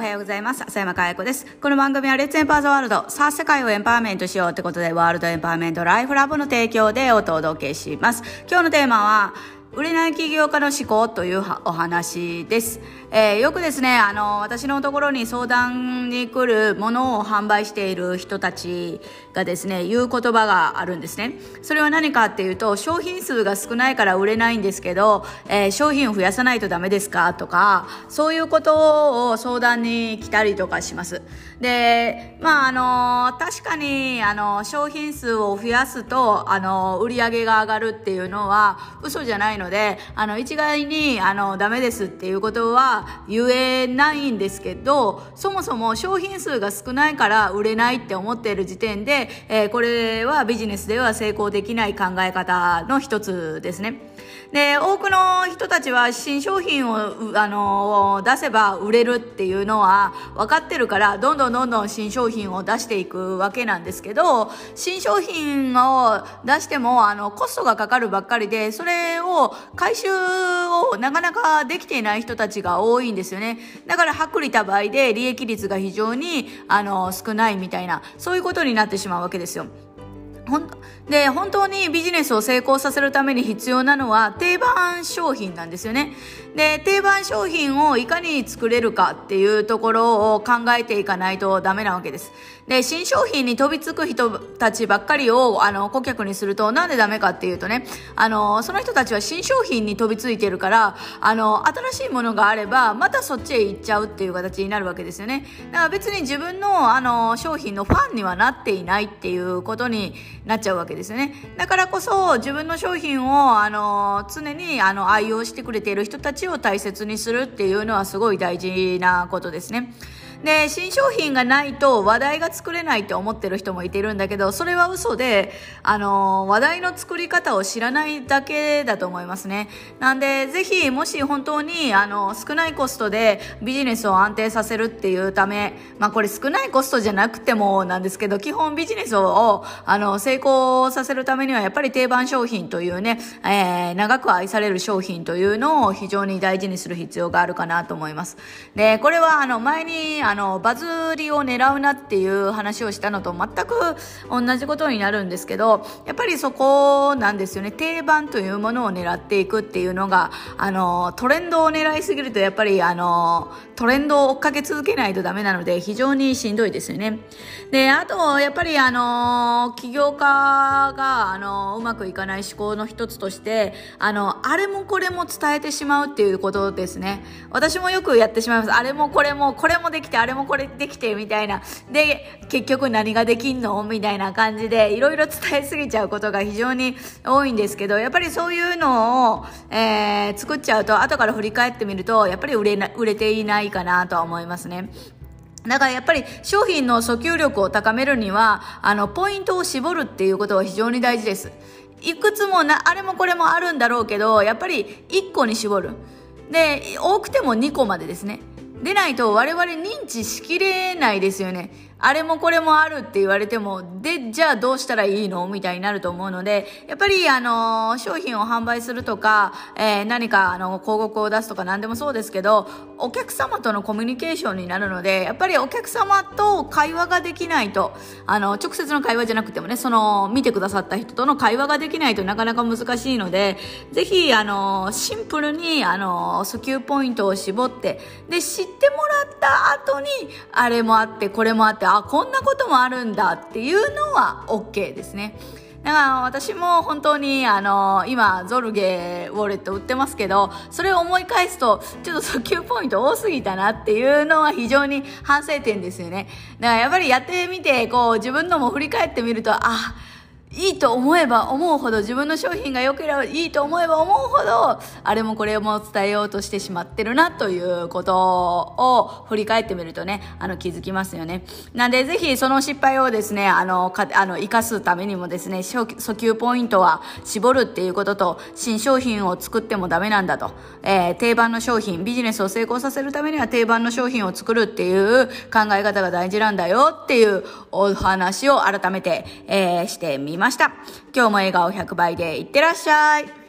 おはようございます。浅山かや子です。この番組はレッツエンパーズワールド、さあ世界をエンパワーメントしようってことで、ワールドエンパワーメントライフラボの提供でお届けします。今日のテーマは、売れない起業家の思考というお話です。えー、よくですね、あの、私のところに相談に来るものを販売している人たちがですね、言う言葉があるんですね。それは何かっていうと、商品数が少ないから売れないんですけど、えー、商品を増やさないとダメですかとか、そういうことを相談に来たりとかします。で、まあ、あの、確かに、あの、商品数を増やすと、あの、売り上げが上がるっていうのは嘘じゃないので、あの、一概に、あの、ダメですっていうことは、言えないんですけど、そもそも商品数が少ないから売れないって思っている時点で、えー、これはビジネスでは成功できない考え方の一つですね。で、多くの人たちは新商品を、あの、出せば売れるっていうのは分かってるから、どんどんどんどん新商品を出していくわけなんですけど、新商品を出しても、あの、コストがかかるばっかりで、それを回収をなかなかできていない人たちが多いんですよね。だから、薄利多売で利益率が非常に、あの、少ないみたいな、そういうことになってしまうわけですよ。ほんで本当にビジネスを成功させるために必要なのは定番商品なんですよね。で定番商品をいかに作れるかっていうところを考えていかないとダメなわけです。で新商品に飛びつく人たちばっかりをあの顧客にするとなんでダメかっていうとねあのその人たちは新商品に飛びついてるからあの新しいものがあればまたそっちへ行っちゃうっていう形になるわけですよね。だから別に自分のあの商品のファンにはなっていないっていうことになっちゃうわけですよね。だからこそ自分の商品をあの常にあの愛用してくれている人たちを大切にするっていうのはすごい大事なことですね。で、新商品がないと話題が作れないって思ってる人もいてるんだけど、それは嘘で、あの、話題の作り方を知らないだけだと思いますね。なんで、ぜひ、もし本当に、あの、少ないコストでビジネスを安定させるっていうため、まあこれ少ないコストじゃなくてもなんですけど、基本ビジネスを、あの、成功させるためにはやっぱり定番商品というね、えー、長く愛される商品というのを非常に大事にする必要があるかなと思います。で、これはあの、前に、あの、バズりを狙うなっていう話をしたのと全く同じことになるんですけど、やっぱりそこなんですよね。定番というものを狙っていくっていうのが、あの、トレンドを狙いすぎるとやっぱりあの、トレンドを追っかけ続けないとダメなので非常にしんどいですよね。で、あと、やっぱりあの、起業家が、あの、うまくいかない思考の一つとして、あの、あれもこれも伝えてしまうっていうことですね。私もよくやってしまいます。あれもこれも、これもできて、あれもこれできてみたいな。で、結局何ができんの？みたいな感じで、いろいろ伝えすぎちゃうことが非常に多いんですけど、やっぱりそういうのを、えー、作っちゃうと、後から振り返ってみると、やっぱり売れな、売れていないかなとは思いますね。だからやっぱり商品の訴求力を高めるには、あの、ポイントを絞るっていうことは非常に大事です。いくつもな、あれもこれもあるんだろうけど、やっぱり1個に絞る。で、多くても2個までですね。でないと我々認知しきれないですよね。あれもこれもあるって言われても、で、じゃあどうしたらいいの？みたいになると思うので、やっぱり、あの、商品を販売するとか、えー、何か、あの、広告を出すとか何でもそうですけど、お客様とのコミュニケーションになるので、やっぱりお客様と会話ができないと、あの、直接の会話じゃなくてもね、その、見てくださった人との会話ができないとなかなか難しいので、ぜひ、あの、シンプルに、あの、訴求ポイントを絞って、で、知ってもらった後に、あれもあって、これもあって、あ、こんなこともあるんだっていうのは OK ですね。だから私も本当にあの今ゾルゲウォレット売ってますけどそれを思い返すとちょっと訴求ポイント多すぎたなっていうのは非常に反省点ですよねだからやっぱりやってみてこう自分のも振り返ってみるとあいいと思えば思うほど自分の商品が良ければいいと思えば思うほどあれもこれも伝えようとしてしまってるなということを振り返ってみるとねあの気づきますよね。なんでぜひその失敗をですねあのかあの生かすためにもですね訴求ポイントは絞るっていうことと新商品を作ってもダメなんだと、えー、定番の商品ビジネスを成功させるためには定番の商品を作るっていう考え方が大事なんだよっていうお話を改めて、えー、してみました。今日も笑顔100倍でいってらっしゃい。